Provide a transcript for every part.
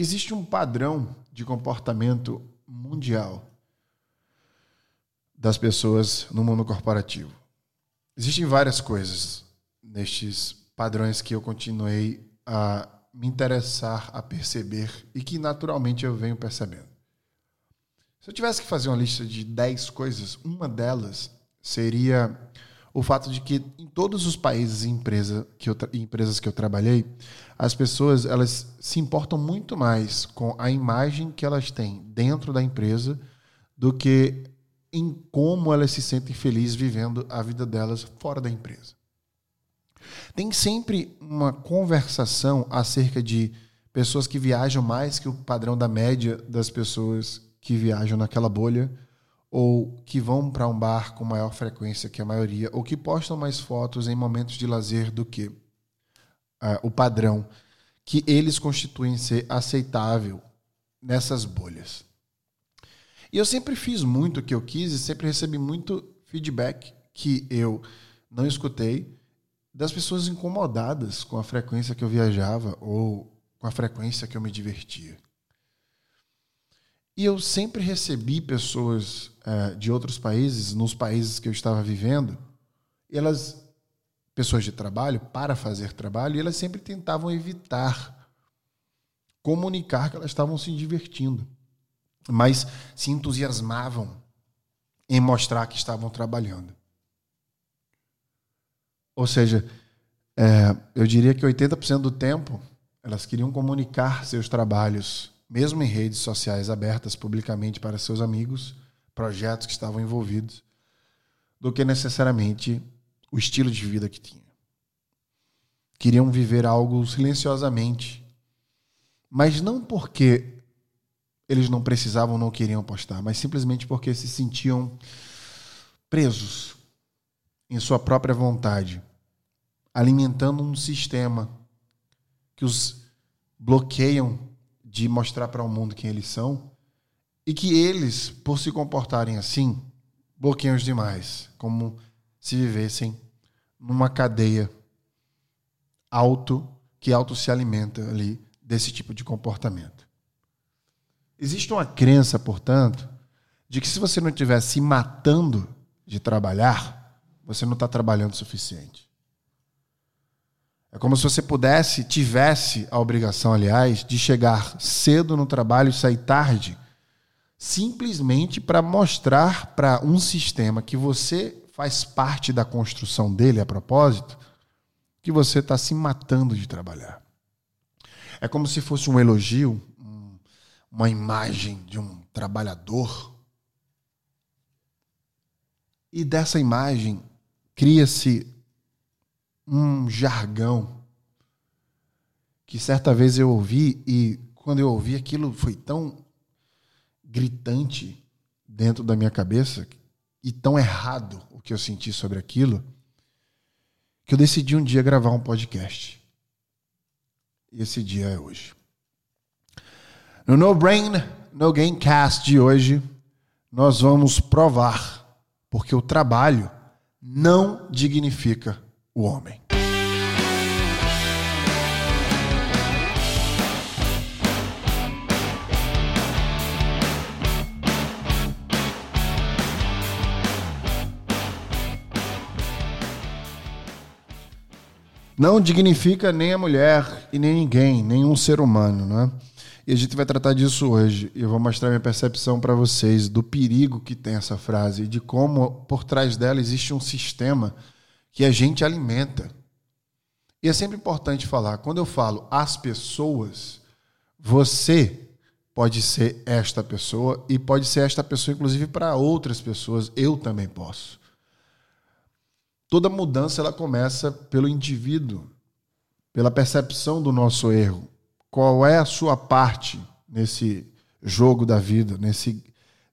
existe um padrão de comportamento mundial das pessoas no mundo corporativo. Existem várias coisas nestes padrões que eu continuei a me interessar, a perceber e que naturalmente eu venho percebendo. Se eu tivesse que fazer uma lista de 10 coisas, uma delas seria o fato de que em todos os países e empresa que empresas que eu trabalhei, as pessoas elas se importam muito mais com a imagem que elas têm dentro da empresa do que em como elas se sentem felizes vivendo a vida delas fora da empresa. Tem sempre uma conversação acerca de pessoas que viajam mais que o padrão da média das pessoas que viajam naquela bolha, ou que vão para um bar com maior frequência que a maioria, ou que postam mais fotos em momentos de lazer do que uh, o padrão que eles constituem ser aceitável nessas bolhas. E eu sempre fiz muito o que eu quis e sempre recebi muito feedback que eu não escutei das pessoas incomodadas com a frequência que eu viajava ou com a frequência que eu me divertia. E eu sempre recebi pessoas uh, de outros países, nos países que eu estava vivendo, elas, pessoas de trabalho, para fazer trabalho, elas sempre tentavam evitar comunicar que elas estavam se divertindo mas se entusiasmavam em mostrar que estavam trabalhando. Ou seja, é, eu diria que 80% do tempo elas queriam comunicar seus trabalhos, mesmo em redes sociais abertas publicamente para seus amigos, projetos que estavam envolvidos, do que necessariamente o estilo de vida que tinha. Queriam viver algo silenciosamente, mas não porque eles não precisavam, não queriam postar, mas simplesmente porque se sentiam presos em sua própria vontade, alimentando um sistema que os bloqueiam de mostrar para o mundo quem eles são e que eles, por se comportarem assim, bloqueiam os demais, como se vivessem numa cadeia auto que auto se alimenta ali desse tipo de comportamento. Existe uma crença, portanto, de que se você não estiver se matando de trabalhar, você não está trabalhando o suficiente. É como se você pudesse, tivesse a obrigação, aliás, de chegar cedo no trabalho e sair tarde, simplesmente para mostrar para um sistema que você faz parte da construção dele a propósito, que você está se matando de trabalhar. É como se fosse um elogio, uma imagem de um trabalhador. E dessa imagem cria-se um jargão que certa vez eu ouvi e quando eu ouvi aquilo foi tão gritante dentro da minha cabeça e tão errado o que eu senti sobre aquilo que eu decidi um dia gravar um podcast. E esse dia é hoje. No No Brain, No Game Cast de hoje, nós vamos provar porque o trabalho não dignifica o homem. Não dignifica nem a mulher e nem ninguém, nenhum ser humano, né? E a gente vai tratar disso hoje. Eu vou mostrar minha percepção para vocês do perigo que tem essa frase e de como por trás dela existe um sistema que a gente alimenta. E é sempre importante falar, quando eu falo as pessoas, você pode ser esta pessoa e pode ser esta pessoa inclusive para outras pessoas, eu também posso. Toda mudança ela começa pelo indivíduo, pela percepção do nosso erro, qual é a sua parte nesse jogo da vida, nesse,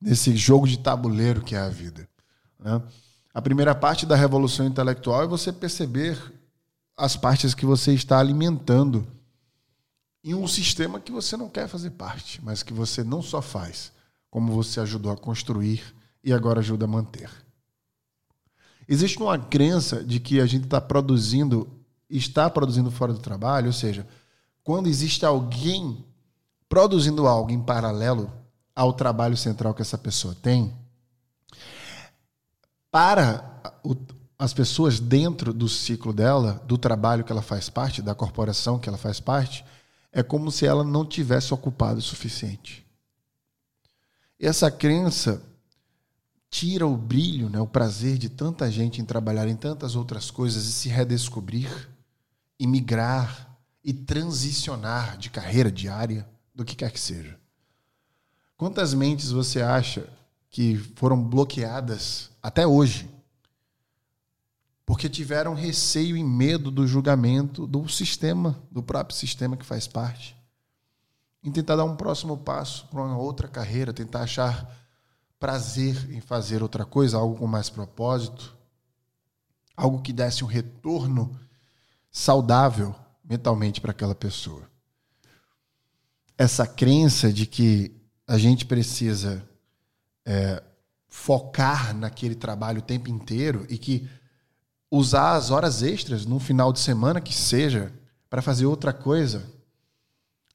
nesse jogo de tabuleiro que é a vida. Né? A primeira parte da revolução intelectual é você perceber as partes que você está alimentando em um sistema que você não quer fazer parte, mas que você não só faz, como você ajudou a construir e agora ajuda a manter. Existe uma crença de que a gente está produzindo, está produzindo fora do trabalho, ou seja, quando existe alguém produzindo algo em paralelo ao trabalho central que essa pessoa tem, para o, as pessoas dentro do ciclo dela, do trabalho que ela faz parte, da corporação que ela faz parte, é como se ela não tivesse ocupado o suficiente. E essa crença tira o brilho, né, o prazer de tanta gente em trabalhar em tantas outras coisas e se redescobrir, e migrar e transicionar de carreira diária, do que quer que seja. Quantas mentes você acha que foram bloqueadas até hoje porque tiveram receio e medo do julgamento do sistema, do próprio sistema que faz parte? Em tentar dar um próximo passo para uma outra carreira, tentar achar prazer em fazer outra coisa, algo com mais propósito, algo que desse um retorno saudável mentalmente para aquela pessoa. Essa crença de que a gente precisa é, focar naquele trabalho o tempo inteiro e que usar as horas extras no final de semana que seja para fazer outra coisa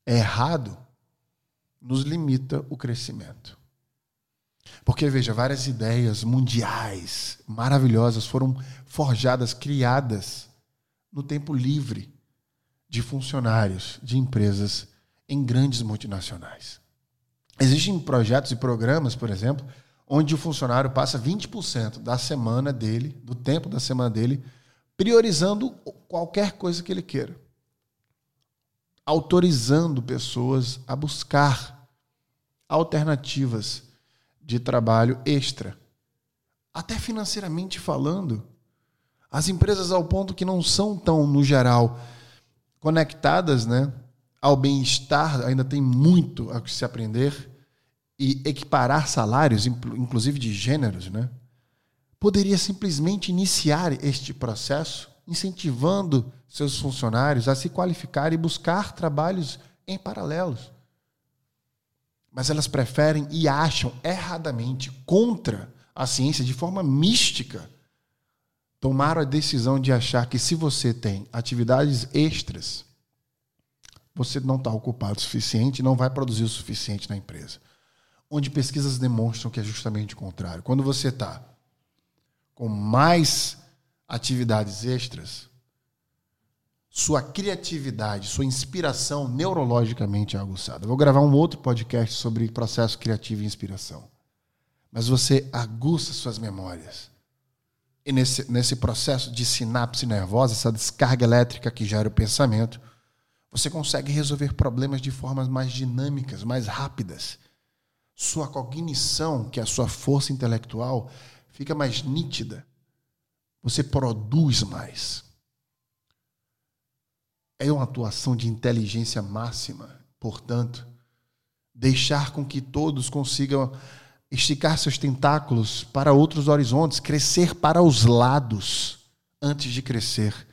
é errado, nos limita o crescimento. Porque, veja, várias ideias mundiais maravilhosas foram forjadas, criadas no tempo livre de funcionários de empresas em grandes multinacionais. Existem projetos e programas, por exemplo, onde o funcionário passa 20% da semana dele, do tempo da semana dele, priorizando qualquer coisa que ele queira. Autorizando pessoas a buscar alternativas de trabalho extra. Até financeiramente falando. As empresas, ao ponto que não são tão, no geral, conectadas né, ao bem-estar, ainda tem muito a se aprender, e equiparar salários, inclusive de gêneros, né, poderia simplesmente iniciar este processo incentivando seus funcionários a se qualificar e buscar trabalhos em paralelos mas elas preferem e acham erradamente contra a ciência de forma mística. Tomaram a decisão de achar que se você tem atividades extras, você não está ocupado o suficiente, não vai produzir o suficiente na empresa. Onde pesquisas demonstram que é justamente o contrário. Quando você está com mais atividades extras, sua criatividade, sua inspiração neurologicamente aguçada. vou gravar um outro podcast sobre processo criativo e inspiração. Mas você aguça suas memórias. E nesse, nesse processo de sinapse nervosa, essa descarga elétrica que gera o pensamento, você consegue resolver problemas de formas mais dinâmicas, mais rápidas. Sua cognição, que é a sua força intelectual, fica mais nítida. Você produz mais é uma atuação de inteligência máxima. Portanto, deixar com que todos consigam esticar seus tentáculos para outros horizontes, crescer para os lados antes de crescer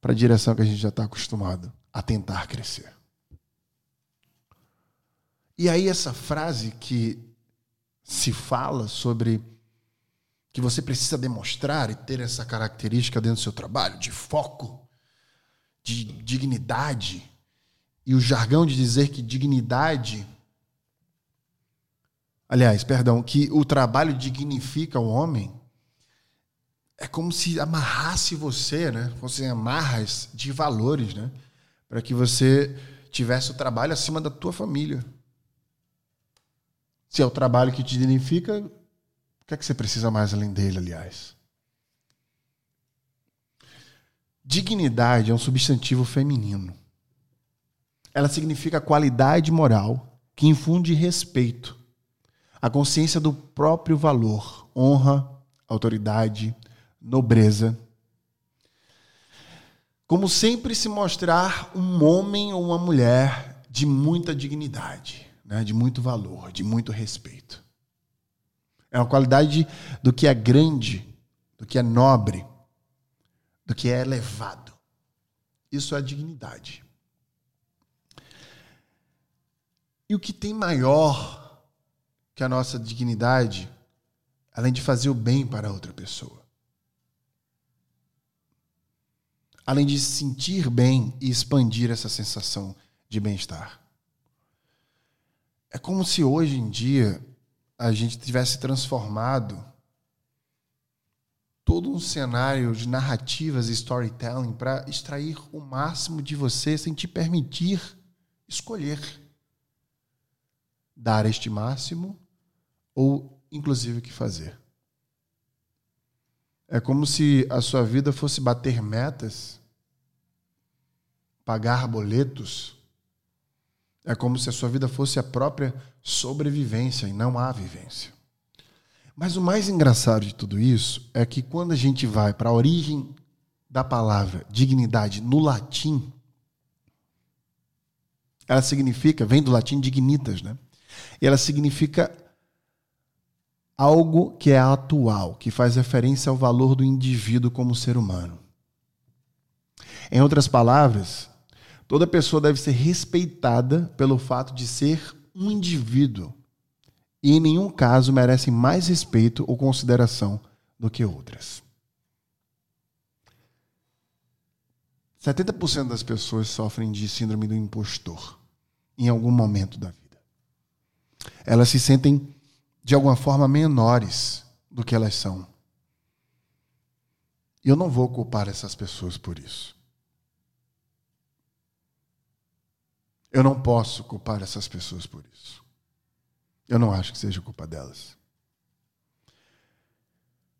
para a direção que a gente já está acostumado a tentar crescer. E aí, essa frase que se fala sobre que você precisa demonstrar e ter essa característica dentro do seu trabalho, de foco, de dignidade e o jargão de dizer que dignidade. Aliás, perdão, que o trabalho dignifica o homem. É como se amarrasse você, né? Você amarras de valores, né? Para que você tivesse o trabalho acima da tua família. Se é o trabalho que te dignifica, o que é que você precisa mais além dele, aliás? Dignidade é um substantivo feminino. Ela significa qualidade moral que infunde respeito, a consciência do próprio valor, honra, autoridade, nobreza. Como sempre se mostrar um homem ou uma mulher de muita dignidade, né? de muito valor, de muito respeito. É uma qualidade do que é grande, do que é nobre, do que é elevado. Isso é dignidade. E o que tem maior que a nossa dignidade, além de fazer o bem para outra pessoa? Além de sentir bem e expandir essa sensação de bem-estar. É como se hoje em dia a gente tivesse transformado todo um cenário de narrativas e storytelling para extrair o máximo de você sem te permitir escolher dar este máximo ou inclusive o que fazer. É como se a sua vida fosse bater metas, pagar boletos. É como se a sua vida fosse a própria sobrevivência e não a vivência. Mas o mais engraçado de tudo isso é que quando a gente vai para a origem da palavra dignidade no latim, ela significa, vem do latim dignitas, né? E ela significa algo que é atual, que faz referência ao valor do indivíduo como ser humano. Em outras palavras, toda pessoa deve ser respeitada pelo fato de ser um indivíduo e em nenhum caso merecem mais respeito ou consideração do que outras. 70% das pessoas sofrem de síndrome do impostor em algum momento da vida. Elas se sentem de alguma forma menores do que elas são. E eu não vou culpar essas pessoas por isso. Eu não posso culpar essas pessoas por isso. Eu não acho que seja culpa delas.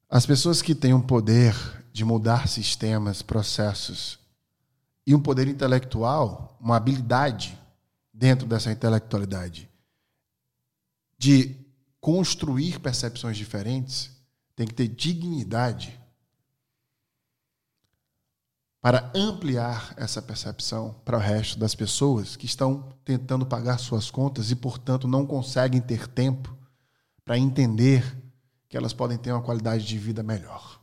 As pessoas que têm um poder de mudar sistemas, processos e um poder intelectual, uma habilidade dentro dessa intelectualidade de construir percepções diferentes, tem que ter dignidade para ampliar essa percepção para o resto das pessoas que estão tentando pagar suas contas e, portanto, não conseguem ter tempo para entender que elas podem ter uma qualidade de vida melhor.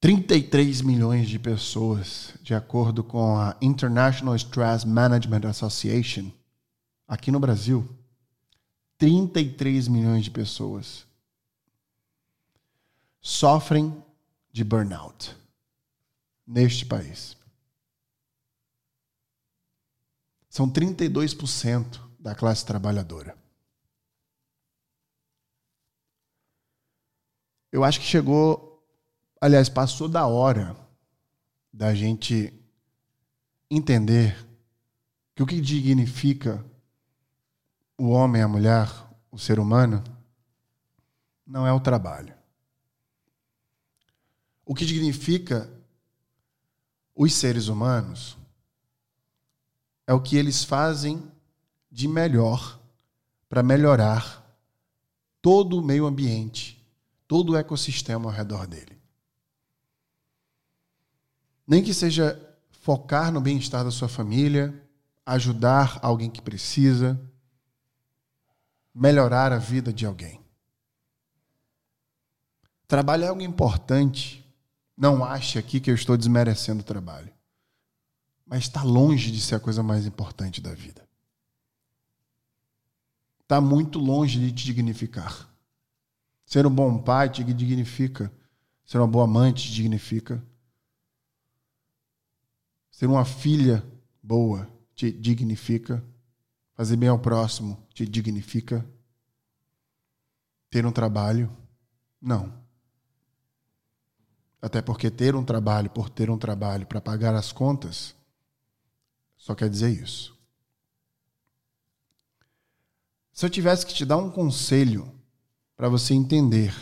33 milhões de pessoas, de acordo com a International Stress Management Association, aqui no Brasil, 33 milhões de pessoas sofrem de burnout neste país. São 32% da classe trabalhadora. Eu acho que chegou, aliás, passou da hora da gente entender que o que dignifica o homem, a mulher, o ser humano, não é o trabalho. O que significa os seres humanos é o que eles fazem de melhor para melhorar todo o meio ambiente, todo o ecossistema ao redor dele. Nem que seja focar no bem-estar da sua família, ajudar alguém que precisa, melhorar a vida de alguém. Trabalho é algo importante não ache aqui que eu estou desmerecendo o trabalho. Mas está longe de ser a coisa mais importante da vida. Está muito longe de te dignificar. Ser um bom pai te dignifica. Ser uma boa mãe te dignifica. Ser uma filha boa te dignifica. Fazer bem ao próximo te dignifica. Ter um trabalho, não. Até porque ter um trabalho por ter um trabalho para pagar as contas só quer dizer isso. Se eu tivesse que te dar um conselho para você entender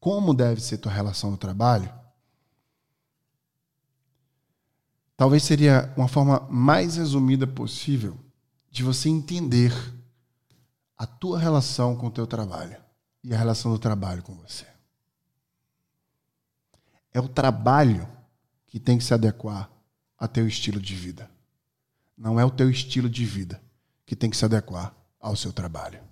como deve ser tua relação no trabalho, talvez seria uma forma mais resumida possível de você entender a tua relação com o teu trabalho e a relação do trabalho com você. É o trabalho que tem que se adequar a teu estilo de vida. Não é o teu estilo de vida que tem que se adequar ao seu trabalho.